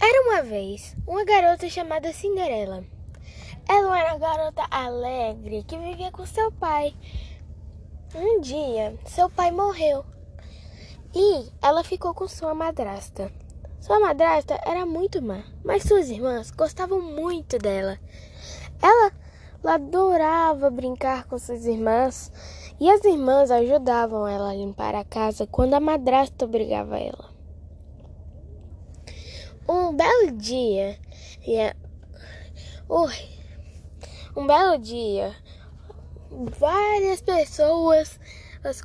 Era uma vez uma garota chamada Cinderela. Ela era uma garota alegre que vivia com seu pai. Um dia, seu pai morreu e ela ficou com sua madrasta. Sua madrasta era muito má, mas suas irmãs gostavam muito dela. Ela, adorava brincar com suas irmãs e as irmãs ajudavam ela a limpar a casa quando a madrasta obrigava ela. Um belo dia, um belo dia, várias pessoas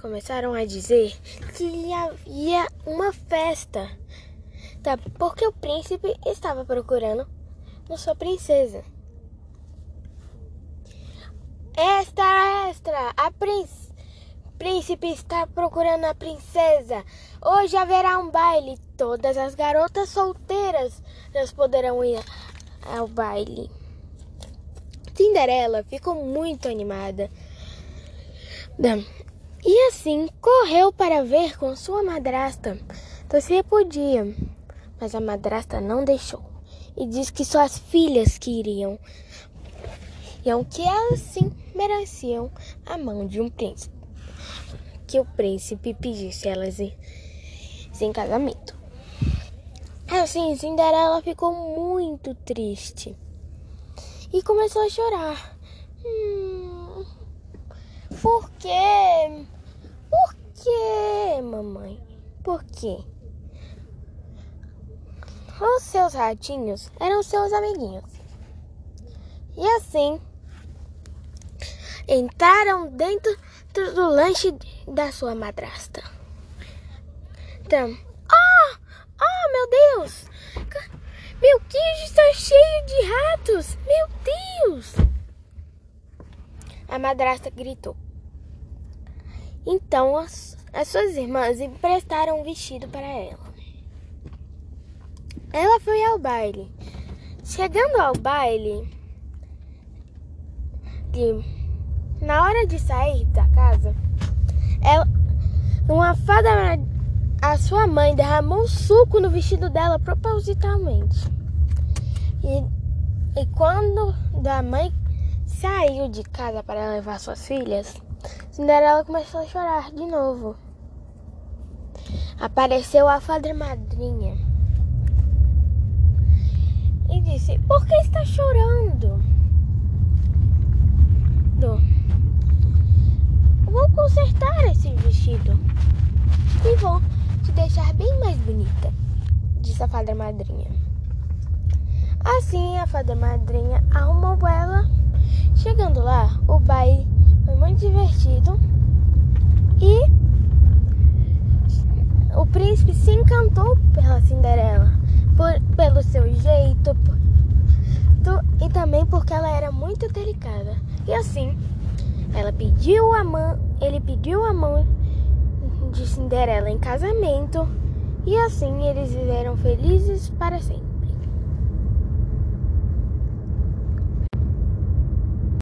começaram a dizer que havia uma festa, tá? Porque o príncipe estava procurando sua princesa. Extra, extra! A princ... príncipe está procurando a princesa. Hoje haverá um baile. Todas as garotas solteiras elas poderão ir ao baile. Cinderela ficou muito animada. E assim correu para ver com sua madrasta. Se podia, mas a madrasta não deixou e disse que só as filhas que iriam. E que elas sim mereciam a mão de um príncipe. Que o príncipe pedisse elas em casamento. Assim, Cinderela ficou muito triste e começou a chorar. Hum, por quê? Por quê, mamãe? Por quê? Os seus ratinhos eram seus amiguinhos. E assim, entraram dentro do lanche da sua madrasta. Então, oh, oh meu Deus! Meu queijo está cheio de ratos! Meu Deus! A madrasta gritou. Então as, as suas irmãs emprestaram um vestido para ela. Ela foi ao baile. Chegando ao baile, de na hora de sair da casa, ela, uma fada, a sua mãe derramou suco no vestido dela propositalmente. E, e quando a mãe saiu de casa para levar suas filhas, Cinderela começou a chorar de novo. Apareceu a fada madrinha e disse: Por que está chorando? Deixar bem mais bonita, disse a fada madrinha. Assim, a fada madrinha arrumou ela. Chegando lá, o baile foi muito divertido e o príncipe se encantou pela Cinderela, por, pelo seu jeito por, e também porque ela era muito delicada. E assim, ela pediu a mão, ele pediu a mão de Cinderela em casamento e assim eles viveram felizes para sempre.